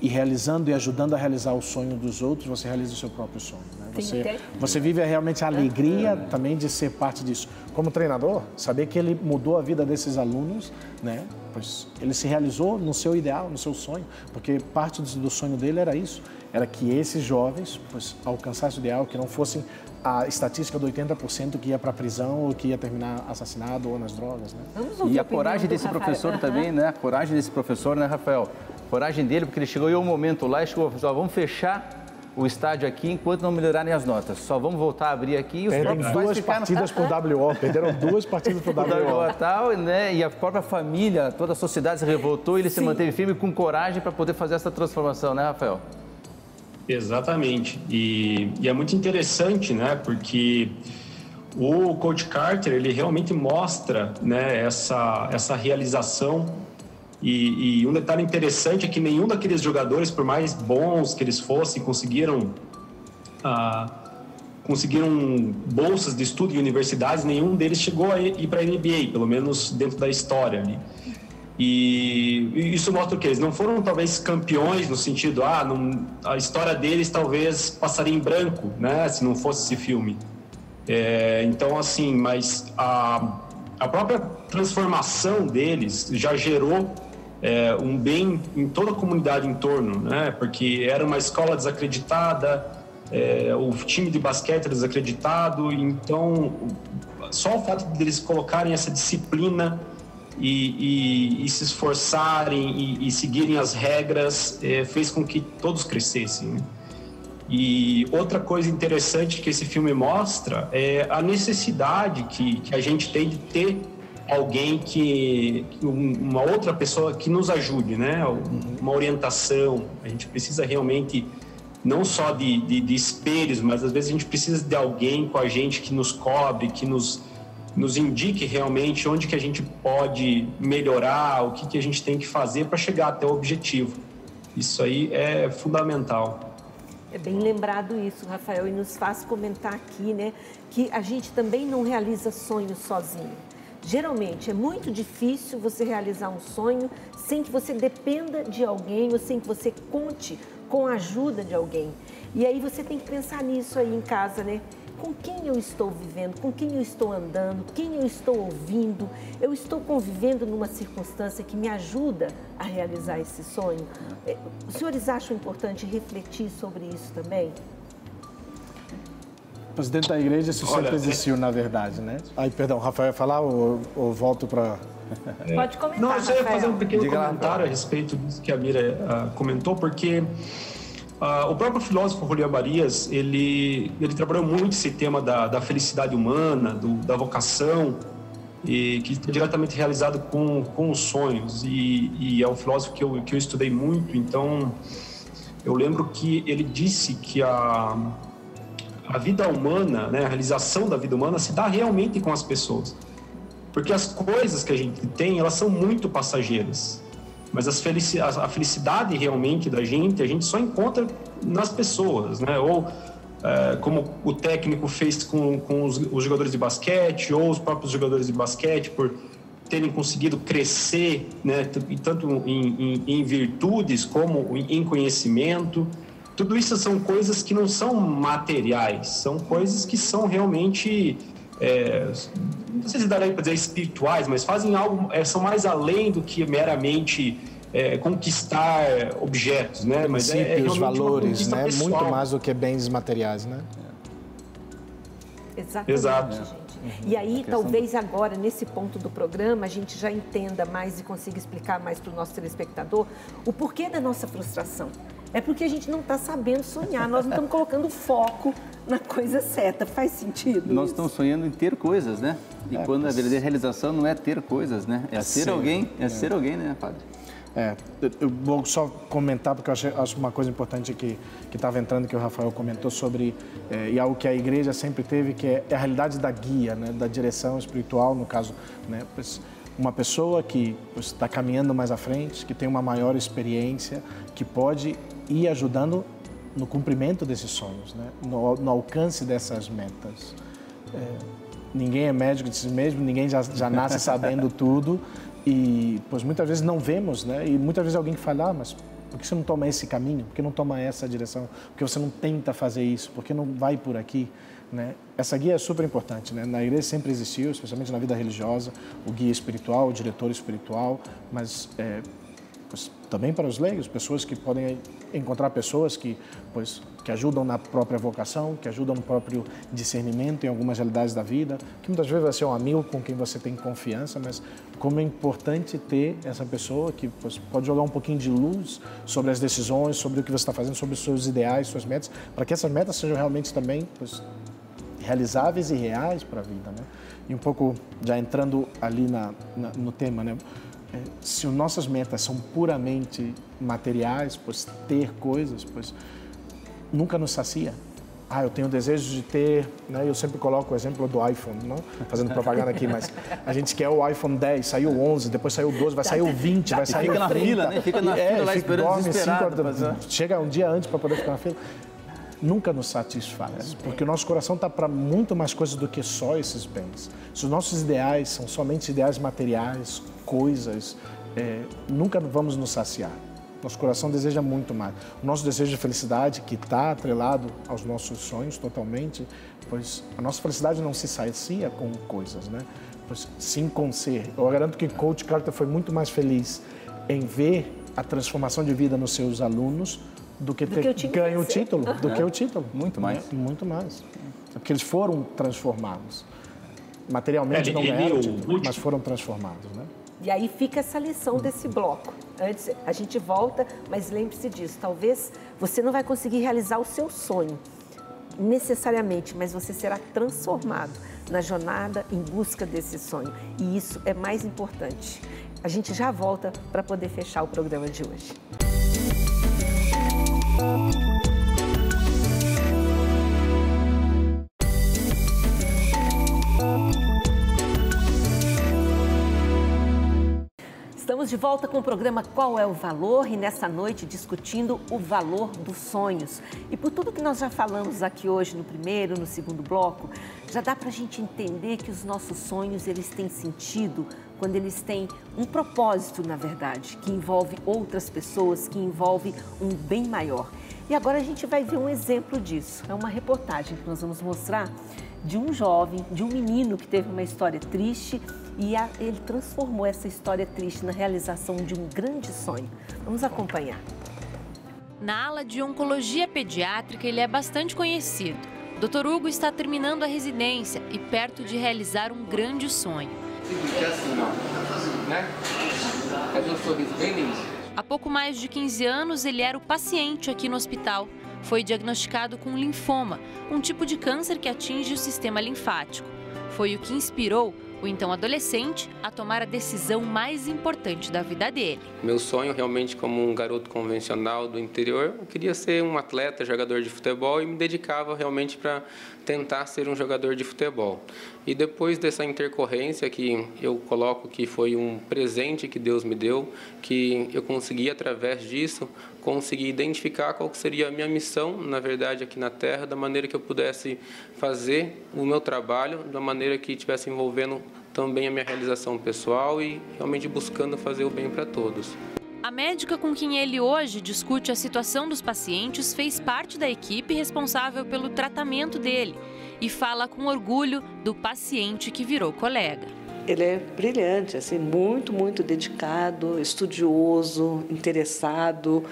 E realizando e ajudando a realizar o sonho dos outros, você realiza o seu próprio sonho. Né? Você, você vive realmente a alegria também de ser parte disso. Como treinador, saber que ele mudou a vida desses alunos, né? Pois ele se realizou no seu ideal, no seu sonho, porque parte do, sonho dele era isso, era que esses jovens, pois, alcançassem o ideal, que não fossem a estatística do 80% que ia para a prisão ou que ia terminar assassinado ou nas drogas, né? Vamos ouvir E a a coragem desse Rafael. professor também, né? A coragem desse professor, né, Rafael? Coragem dele, porque ele chegou em um momento lá e chegou, pessoal, vamos fechar o estádio aqui enquanto não melhorarem as notas. Só vamos voltar a abrir aqui e os Perdem duas ficaram- partidas por WO, perderam duas partidas por o WO. WO tal, né? E a própria família, toda a sociedade se revoltou e ele se Sim. manteve firme com coragem para poder fazer essa transformação, né, Rafael? Exatamente. E, e é muito interessante, né? Porque o Coach Carter ele realmente mostra, né? Essa essa realização. E, e um detalhe interessante é que nenhum daqueles jogadores, por mais bons que eles fossem, conseguiram ah, conseguiram bolsas de estudo em universidades. Nenhum deles chegou a ir para a NBA, pelo menos dentro da história ali. E e isso mostra o que eles não foram talvez campeões no sentido, ah, não, a história deles talvez passaria em branco, né, se não fosse esse filme. É, então assim, mas a, a própria transformação deles já gerou é, um bem em toda a comunidade em torno, né, porque era uma escola desacreditada, é, o time de basquete era desacreditado, então só o fato de eles colocarem essa disciplina e, e- e se esforçarem e, e seguirem as regras eh, fez com que todos crescessem. né? E outra coisa interessante que esse filme mostra é a necessidade que, que a gente tem de ter alguém que, um- uma outra pessoa que nos ajude, né? Uma orientação. A gente precisa realmente não só de, de, de, espelhos, mas às vezes a gente precisa de alguém com a gente que nos cobre, que nos, nos indique realmente onde que a gente pode melhorar, o que, que a gente tem que fazer para chegar até o objetivo. Isso aí é fundamental. É bem lembrado isso, Rafael, e nos faz comentar aqui, né, que a gente também não realiza sonhos sozinho. Geralmente é muito difícil você realizar um sonho sem que você dependa de alguém ou sem que você conte com a ajuda de alguém. E aí você tem que pensar nisso aí em casa, né? Com quem eu estou vivendo, com quem eu estou andando, quem eu estou ouvindo, eu estou convivendo numa circunstância que me ajuda a realizar esse sonho. É, os senhores acham importante refletir sobre isso também? Presidente da igreja isso Olha, sempre existiu, é... na verdade, né? Ai, perdão, Rafael ia falar ou, ou volto para... É. Pode comentar, Não, eu só ia fazer um pequeno Diga comentário lá. a respeito disso que a Mira uh, comentou, porque uh, o próprio filósofo Julián Marias, ele, ele trabalhou muito esse tema da, da felicidade humana, do, da vocação, e que é diretamente realizado com, com os sonhos. E, e é um filósofo que eu, que eu estudei muito, então eu lembro que ele disse que a a vida humana, né, a realização da vida humana se dá realmente com as pessoas. Porque as coisas que a gente tem, elas são muito passageiras. Mas as felici a felicidade realmente da gente, a gente só encontra nas pessoas, né? Ou é, como o técnico fez com, com os, os, jogadores de basquete, ou os próprios jogadores de basquete, por terem conseguido crescer, né? Tanto em, em, em virtudes como em conhecimento. Tudo isso são coisas que não são materiais, são coisas que são realmente, é, não sei se daria para dizer espirituais, mas fazem algo, é, são mais além do que meramente é, conquistar objetos, né? Mas é, é os valores, né? Pessoal. Muito mais do que bens materiais, né? Exatamente, Exato. gente. Uhum. E aí, talvez agora, nesse ponto do programa, a gente já entenda mais e consiga explicar mais para o nosso telespectador o porquê da nossa frustração é porque a gente não está sabendo sonhar, nós não estamos colocando foco na coisa certa. Faz sentido? Nós isso? estamos sonhando em ter coisas, né? E é, quando a verdadeira realização não é ter coisas, né? É, é ser, ser, alguém, é, é, ser alguém, né, padre? É, eu vou só comentar, porque eu acho, acho uma coisa importante que estava entrando, que o Rafael comentou sobre, é, e algo que a igreja sempre teve, que é, é a realidade da guia, né, da direção espiritual, no caso, né, pois, uma pessoa que está caminhando mais à frente, que tem uma maior experiência, que pode ir ajudando no cumprimento desses sonhos, né? no, no alcance dessas metas. É, ninguém é médico de si mesmo, ninguém já, já nasce sabendo tudo e pois muitas vezes não vemos, né? E muitas vezes alguém fala, ah, mas por que você não toma esse caminho? Por que não toma essa direção? Por que você não tenta fazer isso? Por que não vai por aqui? Né? Essa guia é super importante. Né? Na igreja sempre existiu, especialmente na vida religiosa, o guia espiritual, o diretor espiritual, mas é, também para os leigos, pessoas que podem encontrar pessoas que, pois, que ajudam na própria vocação, que ajudam no próprio discernimento em algumas realidades da vida, que muitas vezes vai ser um amigo com quem você tem confiança, mas como é importante ter essa pessoa que pois, pode jogar um pouquinho de luz sobre as decisões, sobre o que você está fazendo, sobre os seus ideais, suas metas, para que essas metas sejam realmente também pois, realizáveis e reais para a vida, né? E um pouco já entrando ali na, na no tema, né? É, se nossas metas são puramente materiais, pois ter coisas, pois nunca nos sacia. Ah, eu tenho desejo de ter, né? Eu sempre coloco o exemplo do iPhone, não fazendo propaganda aqui, mas a gente quer o iPhone 10, saiu o 11, depois saiu o 12, vai sair o 20, vai sair fica o 30. Fica na fila, né? Fica na é, fila lá esperando dorme desesperado. Cinco, chega um dia antes para poder ficar na fila. Nunca nos satisfaz, porque o nosso coração está para muito mais coisas do que só esses bens. Se os nossos ideais são somente ideais materiais, coisas, é, nunca vamos nos saciar. Nosso coração deseja muito mais. O nosso desejo de felicidade, que está atrelado aos nossos sonhos totalmente, pois a nossa felicidade não se sacia com coisas, né? Pois, sim com ser. Eu garanto que Coach Carter foi muito mais feliz em ver a transformação de vida nos seus alunos do que do ter que ganho o título, uhum. do que o título. Muito mais. É, muito mais. É porque eles foram transformados. Materialmente é, não o título, mas foram transformados, né? E aí fica essa lição desse bloco. Antes a gente volta, mas lembre-se disso. Talvez você não vai conseguir realizar o seu sonho necessariamente, mas você será transformado na jornada em busca desse sonho. E isso é mais importante. A gente já volta para poder fechar o programa de hoje. Estamos de volta com o programa Qual é o Valor e nessa noite discutindo o valor dos sonhos. E por tudo que nós já falamos aqui hoje no primeiro, no segundo bloco, já dá para a gente entender que os nossos sonhos eles têm sentido quando eles têm um propósito, na verdade, que envolve outras pessoas, que envolve um bem maior. E agora a gente vai ver um exemplo disso. É uma reportagem que nós vamos mostrar de um jovem, de um menino que teve uma história triste e a, ele transformou essa história triste na realização de um grande sonho. Vamos acompanhar. Na ala de oncologia pediátrica, ele é bastante conhecido. Dr. Hugo está terminando a residência e perto de realizar um grande sonho. Há pouco mais de 15 anos, ele era o paciente aqui no hospital. Foi diagnosticado com linfoma, um tipo de câncer que atinge o sistema linfático. Foi o que inspirou o então adolescente a tomar a decisão mais importante da vida dele. Meu sonho, realmente, como um garoto convencional do interior, eu queria ser um atleta, jogador de futebol e me dedicava realmente para tentar ser um jogador de futebol. E depois dessa intercorrência que eu coloco que foi um presente que Deus me deu, que eu consegui através disso conseguir identificar qual seria a minha missão, na verdade, aqui na Terra, da maneira que eu pudesse fazer o meu trabalho, da maneira que estivesse envolvendo também a minha realização pessoal e realmente buscando fazer o bem para todos. A médica com quem ele hoje discute a situação dos pacientes fez parte da equipe responsável pelo tratamento dele e fala com orgulho do paciente que virou colega. Ele é brilhante, assim, muito, muito dedicado, estudioso, interessado,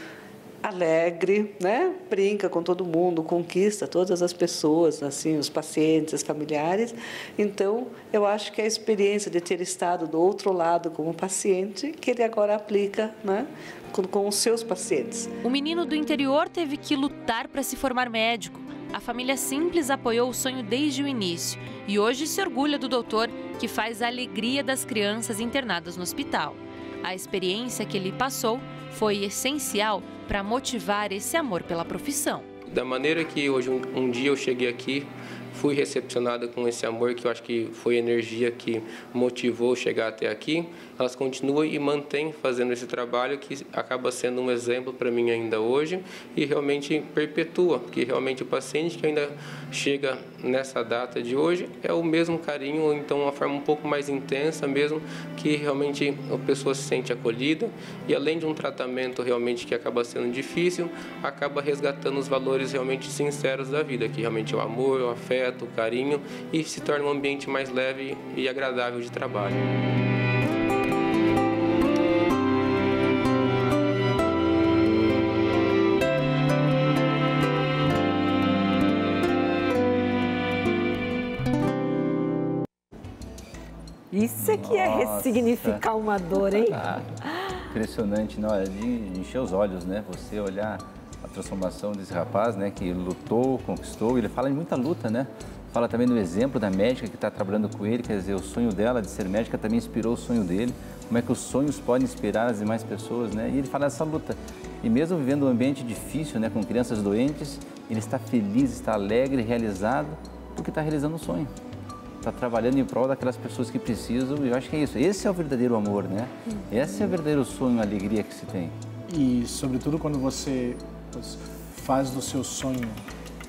alegre, né? Brinca com todo mundo, conquista todas as pessoas, assim, os pacientes, os familiares. Então, eu acho que a experiência de ter estado do outro lado como paciente, que ele agora aplica, né? Com, com os seus pacientes. O menino do interior teve que lutar para se formar médico. A família simples apoiou o sonho desde o início e hoje se orgulha do doutor que faz a alegria das crianças internadas no hospital. A experiência que ele passou foi essencial para motivar esse amor pela profissão. Da maneira que hoje um, um dia eu cheguei aqui, fui recepcionada com esse amor que eu acho que foi energia que motivou chegar até aqui elas continuam e mantêm fazendo esse trabalho que acaba sendo um exemplo para mim ainda hoje e realmente perpetua, porque realmente o paciente que ainda chega nessa data de hoje é o mesmo carinho, ou então uma forma um pouco mais intensa mesmo, que realmente a pessoa se sente acolhida e além de um tratamento realmente que acaba sendo difícil, acaba resgatando os valores realmente sinceros da vida, que realmente é o amor, o afeto, o carinho e se torna um ambiente mais leve e agradável de trabalho. Isso é que é ressignificar uma dor, hein? Ah, impressionante, não, é de encher os olhos, né? Você olhar a transformação desse rapaz, né? Que lutou, conquistou. Ele fala de muita luta, né? Fala também do exemplo da médica que está trabalhando com ele, quer dizer, o sonho dela de ser médica também inspirou o sonho dele. Como é que os sonhos podem inspirar as demais pessoas, né? E ele fala dessa luta. E mesmo vivendo um ambiente difícil, né, com crianças doentes, ele está feliz, está alegre, realizado, porque está realizando um sonho está trabalhando em prol daquelas pessoas que precisam. E eu acho que é isso. Esse é o verdadeiro amor, né? Esse é o verdadeiro sonho, a alegria que se tem. E, sobretudo, quando você faz do seu sonho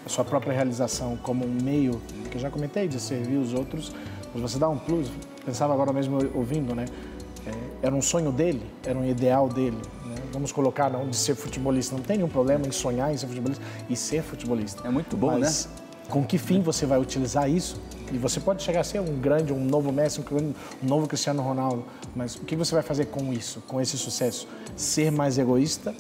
a sua própria realização como um meio, que eu já comentei, de servir os outros, mas você dá um plus. Pensava agora mesmo ouvindo, né? É, era um sonho dele, era um ideal dele. Né? Vamos colocar não de ser futebolista. Não tem nenhum problema em sonhar em ser futebolista e ser futebolista. É muito bom, mas, né? Com que fim você vai utilizar isso? E você pode chegar a ser um grande, um novo Messi, um novo Cristiano Ronaldo, mas o que você vai fazer com isso, com esse sucesso? Ser mais egoísta?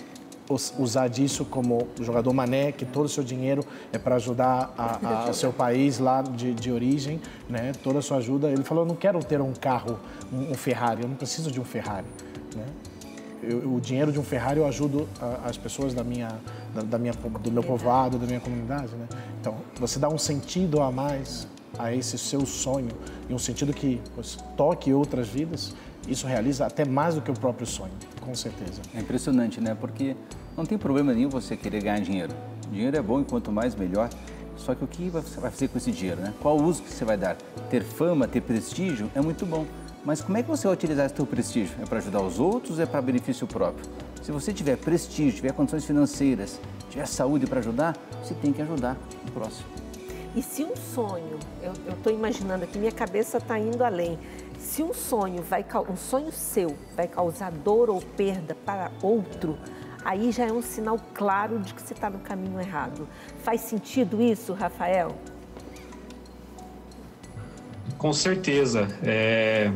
Usar disso como jogador mané, que todo o seu dinheiro é para ajudar a, a, o seu país lá de, de, origem, né? toda a sua ajuda. Ele falou: Eu não quero ter um carro, um, um Ferrari, eu não preciso de um Ferrari. Né? Eu, o dinheiro de um Ferrari eu ajudo a, as pessoas da minha, da, da, minha, do meu povoado, da minha comunidade. Né? Então, você dá um sentido a mais a esse seu sonho, em um sentido que toque outras vidas, isso realiza até mais do que o próprio sonho, com certeza. É impressionante, né? Porque não tem problema nenhum você querer ganhar dinheiro. Dinheiro é bom e quanto mais melhor. Só que o que você vai fazer com esse dinheiro, né? Qual o uso que você vai dar? Ter fama, ter prestígio é muito bom. Mas como é que você vai utilizar esse teu prestígio? É para ajudar os outros ou é para benefício próprio? Se você tiver prestígio, tiver condições financeiras, tiver saúde para ajudar, você tem que ajudar o próximo. E se um sonho, eu estou imaginando aqui, minha cabeça está indo além. Se um sonho vai um sonho seu vai causar dor ou perda para outro, aí já é um sinal claro de que você está no caminho errado. Faz sentido isso, Rafael? Com certeza. É...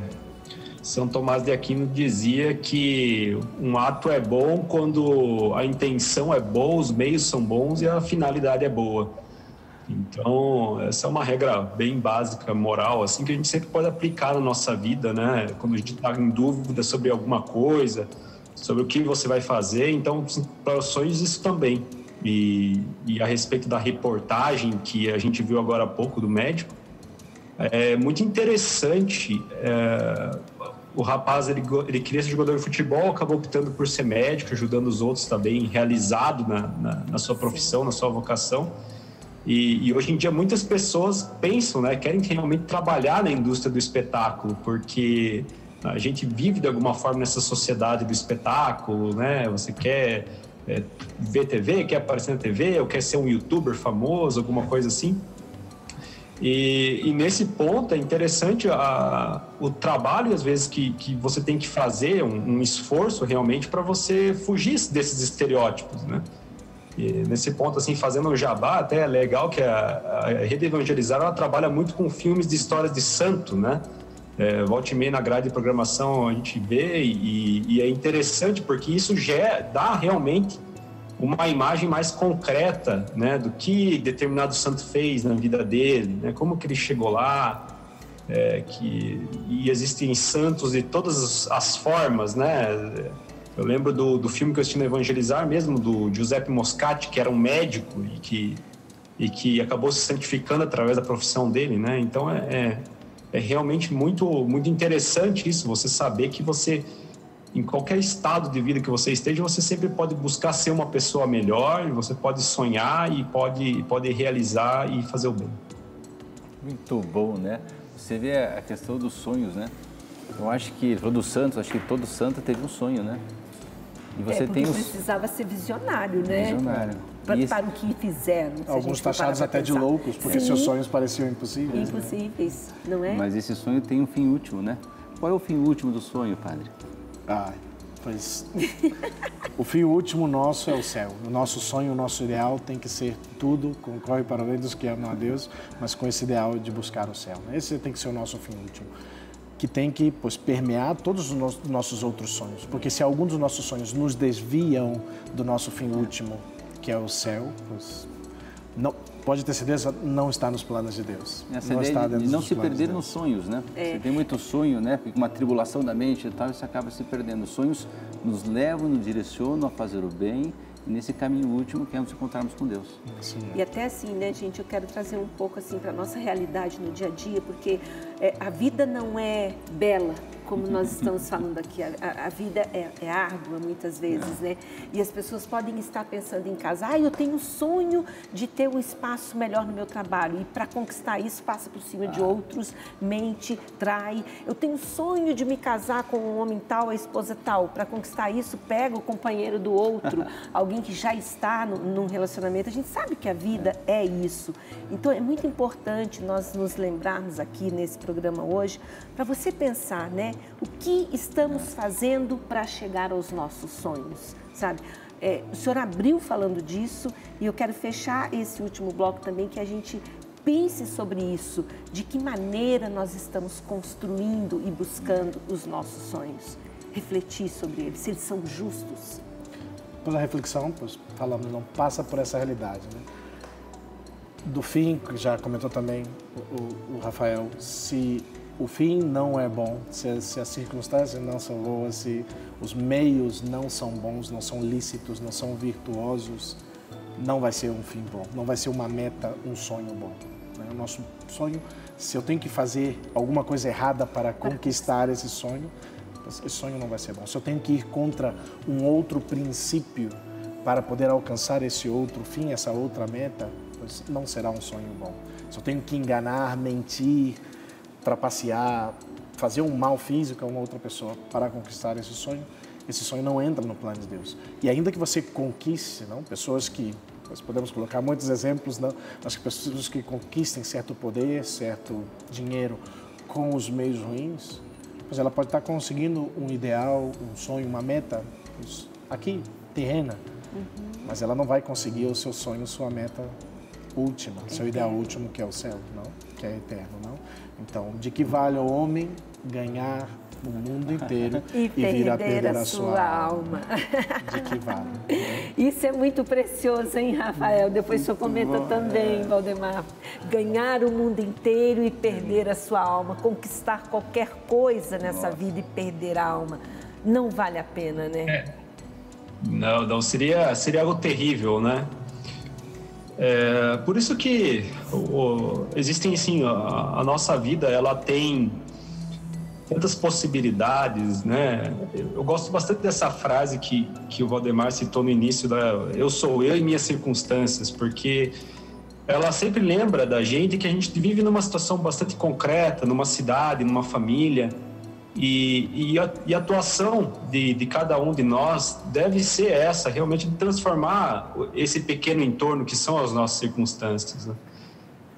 São Tomás de Aquino dizia que um ato é bom quando a intenção é boa, os meios são bons e a finalidade é boa. Então, essa é uma regra bem básica, moral, assim, que a gente sempre pode aplicar na nossa vida, né? Quando a gente está em dúvida sobre alguma coisa, sobre o que você vai fazer. Então, para os sonhos, isso também. E, e, a respeito da reportagem que a gente viu agora há pouco do médico, é muito interessante. É, o rapaz ele, ele queria ser jogador de futebol, acabou optando por ser médico, ajudando os outros também, realizado na, na, na sua profissão, na sua vocação. E, e, hoje em dia muitas pessoas pensam, né, querem realmente trabalhar na indústria do espetáculo, porque a gente vive de alguma forma nessa sociedade do espetáculo, né? Você quer é, ver TV, quer aparecer na TV, ou quer ser um youtuber famoso, alguma coisa assim. E, e nesse ponto é interessante a, o trabalho, às vezes, que, que você tem que fazer, um, um esforço realmente para você fugir desses estereótipos, né? E nesse ponto, assim, fazendo o jabá, até é legal que a, a Rede Evangelizar ela trabalha muito com filmes de histórias de santo, né? É, volte e meia na grade de programação a gente vê e, e é interessante porque isso já dá realmente uma imagem mais concreta, né, do que determinado santo fez na vida dele, né, como que ele chegou lá, é, que e existem santos de todas as formas, né, eu lembro do, do filme que eu assisti no Evangelizar mesmo, do Giuseppe Moscati, que era um médico e que, e que acabou se santificando através da profissão dele, né? Então é, é, é realmente muito, muito interessante isso, você saber que você, em qualquer estado de vida que você esteja, você sempre pode buscar ser uma pessoa melhor, você pode sonhar e pode, pode realizar e fazer o bem. Muito bom, né? Você vê a questão dos sonhos, né? Eu acho que, falou do Santos, acho que todo santo teve um sonho, né? E você é, tem os... precisava ser visionário, né? Visionário. Para, para o que fizeram. Alguns taxados até de loucos, porque Sim. seus sonhos pareciam impossíveis. Né? Impossíveis, né? não é? Mas esse sonho tem um fim último, né? Qual é o fim último do sonho, padre? Ah, pois. o fim último nosso é o céu. O nosso sonho, o nosso ideal tem que ser tudo, concorre para além dos que amam a Deus, mas com esse ideal de buscar o céu. Esse tem que ser o nosso fim último que tem que pois, permear todos os nossos outros sonhos. Porque se alguns dos nossos sonhos nos desviam do nosso fim último, que é o céu, pois, não, pode ter certeza, não está nos planos de Deus. Essa não ideia está de não se perder de nos sonhos, né? É. Você tem muito sonho, né? Uma tribulação da mente e tal, e você acaba se perdendo. Os sonhos nos levam, nos direcionam a fazer o bem nesse caminho último que é nos encontrarmos com Deus. Sim. E até assim, né, gente, eu quero trazer um pouco assim para nossa realidade no dia a dia, porque é, a vida não é bela, como nós estamos falando aqui, a, a vida é, é, árdua muitas vezes, né? E as pessoas podem estar pensando em casa, ah, eu tenho um sonho de ter um espaço melhor no meu trabalho. E para conquistar isso, passa por cima ah. de outros, mente, trai. Eu tenho um sonho de me casar com um homem tal, a esposa tal. Para conquistar isso, pega o companheiro do outro, alguém que já está no, num relacionamento. A gente sabe que a vida é isso. Então é muito importante nós nos lembrarmos aqui nesse programa hoje, para você pensar, né? O que estamos fazendo para chegar aos nossos sonhos, sabe? É, o senhor abriu falando disso e eu quero fechar esse último bloco também que a gente pense sobre isso, de que maneira nós estamos construindo e buscando os nossos sonhos, refletir sobre eles, se eles são justos. Pela reflexão, pois falamos, não passa por essa realidade, né? Do fim, que já comentou também o, o Rafael, se o fim não é bom, se, se as circunstâncias não são boas, se os meios não são bons, não são lícitos, não são virtuosos, não vai ser um fim bom, não vai ser uma meta, um sonho bom. Né? O nosso sonho, se eu tenho que fazer alguma coisa errada para conquistar esse sonho, esse sonho não vai ser bom. Se eu tenho que ir contra um outro princípio para poder alcançar esse outro fim, essa outra meta, não será um sonho bom. Se eu tenho que enganar, mentir, trapacear, fazer um mal físico a uma outra pessoa para conquistar esse sonho, esse sonho não entra no plano de Deus. E ainda que você conquiste, não, pessoas que nós podemos colocar muitos exemplos, não, mas que pessoas que conquistem certo poder, certo dinheiro com os meios ruins, mas ela pode estar conseguindo um ideal, um sonho, uma meta aqui terrena, uhum. mas ela não vai conseguir o seu sonho, sua meta última, seu ideal último que é o céu, não, que é eterno, não. Então, de que vale o homem ganhar o mundo inteiro e, e vir a perder a sua alma. De que vale. Isso é muito precioso, hein, Rafael? Depois o senhor comenta bom, também, é. Valdemar. Ganhar o mundo inteiro e perder a sua alma. Conquistar qualquer coisa nessa Nossa. vida e perder a alma. Não vale a pena, né? É. Não, não. Seria, seria algo terrível, né? É, por isso que o, existem, assim, a, a nossa vida, ela tem tantas possibilidades, né? Eu gosto bastante dessa frase que, que o Valdemar citou no início da eu sou eu e minhas circunstâncias, porque ela sempre lembra da gente que a gente vive numa situação bastante concreta, numa cidade, numa família, e, e, a, e a atuação de, de cada um de nós deve ser essa, realmente de transformar esse pequeno entorno que são as nossas circunstâncias. Né?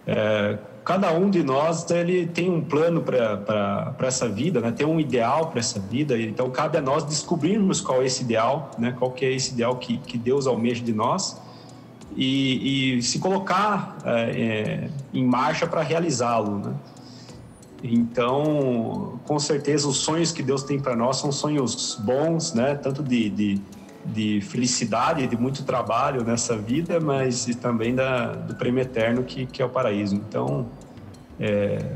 É, cada um de nós ele tem um plano para essa vida, né? tem um ideal para essa vida, então cabe a nós descobrirmos qual é esse ideal, né? qual que é esse ideal que, que Deus almeja de nós e, e se colocar é, é, em marcha para realizá-lo. Né? Então, com certeza, os sonhos que Deus tem para nós são sonhos bons, né? tanto de, de de felicidade, de muito trabalho nessa vida, mas também da, do prêmio eterno que, que é o paraíso. Então, é,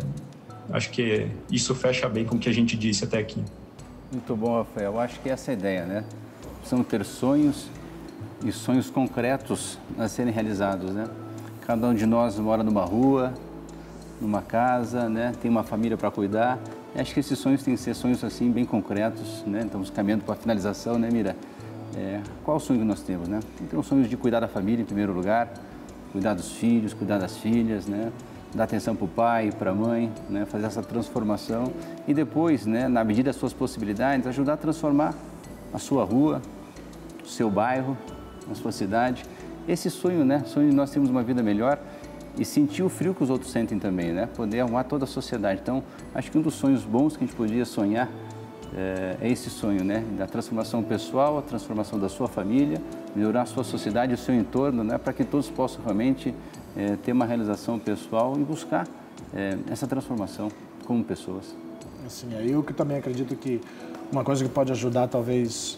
acho que isso fecha bem com o que a gente disse até aqui. Muito bom, Rafael. Acho que essa é a ideia, né? Precisamos ter sonhos e sonhos concretos a serem realizados, né? Cada um de nós mora numa rua, numa casa, né? Tem uma família para cuidar. Acho que esses sonhos têm que ser sonhos assim bem concretos, né? Estamos caminhando para a finalização, né, Mira? É, qual o sonho que nós temos, né? Temos sonhos de cuidar da família em primeiro lugar, cuidar dos filhos, cuidar das filhas, né? Dar atenção para o pai, para a mãe, né? Fazer essa transformação e depois, né? Na medida das suas possibilidades, ajudar a transformar a sua rua, o seu bairro, a sua cidade. Esse sonho, né? Sonho de nós termos uma vida melhor e sentir o frio que os outros sentem também, né? Poder arrumar toda a sociedade. Então, acho que um dos sonhos bons que a gente podia sonhar é, é esse sonho, né? Da transformação pessoal, a transformação da sua família, melhorar a sua sociedade, o seu entorno, né? Para que todos possam realmente é, ter uma realização pessoal e buscar é, essa transformação como pessoas. Assim, eu que também acredito que uma coisa que pode ajudar, talvez,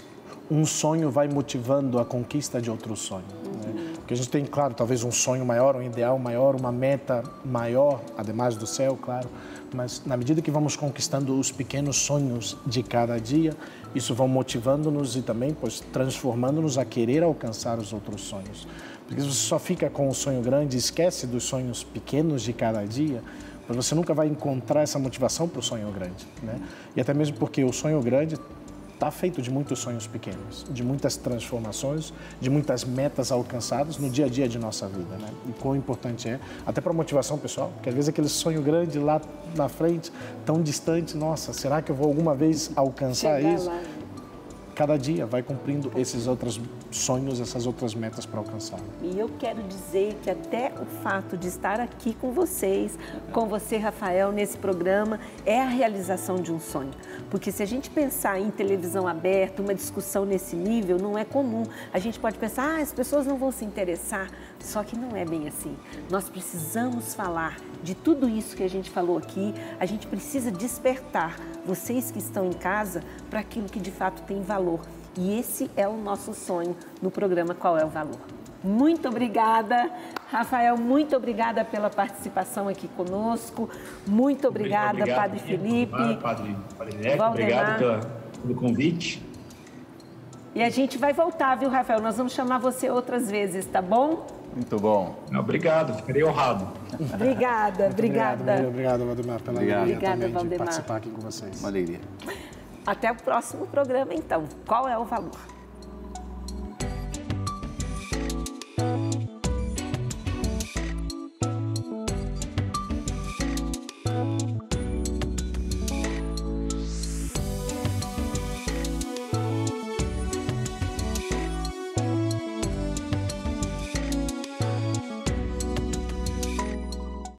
um sonho vai motivando a conquista de outro sonho. Né? Porque a gente tem, claro, talvez um sonho maior, um ideal maior, uma meta maior, ademais do céu, claro mas na medida que vamos conquistando os pequenos sonhos de cada dia, isso vai motivando-nos e também pois, transformando-nos a querer alcançar os outros sonhos. Porque se você só fica com o sonho grande e esquece dos sonhos pequenos de cada dia, você nunca vai encontrar essa motivação para o sonho grande. Né? E até mesmo porque o sonho grande está feito de muitos sonhos pequenos, de muitas transformações, de muitas metas alcançadas no dia a dia de nossa vida, né? E quão importante é, até para motivação pessoal, porque às vezes aquele sonho grande lá na frente, tão distante, nossa, será que eu vou alguma vez alcançar Chegar isso? Lá cada dia vai cumprindo esses outros sonhos, essas outras metas para alcançar. E eu quero dizer que até o fato de estar aqui com vocês, com você, Rafael, nesse programa, é a realização de um sonho. Porque se a gente pensar em televisão aberta, uma discussão nesse nível, não é comum. A gente pode pensar, ah, as pessoas não vão se interessar. Só que não é bem assim. Nós precisamos falar de tudo isso que a gente falou aqui, a gente precisa despertar vocês que estão em casa para aquilo que de fato tem valor. E esse é o nosso sonho no programa Qual é o Valor. Muito obrigada, Rafael, muito obrigada pela participação aqui conosco. Muito obrigada, obrigado, Padre Felipe. Padre, padre Neco, obrigado pela, pelo convite. E a gente vai voltar, viu, Rafael? Nós vamos chamar você outras vezes, tá bom? Muito bom. Obrigado, ficarei honrado. Obrigada, obrigada. Obrigado, obrigado, Valdemar, pela obrigado. alegria Obrigada, também Valdemar. de participar aqui com vocês. Uma alegria. Até o próximo programa, então. Qual é o valor?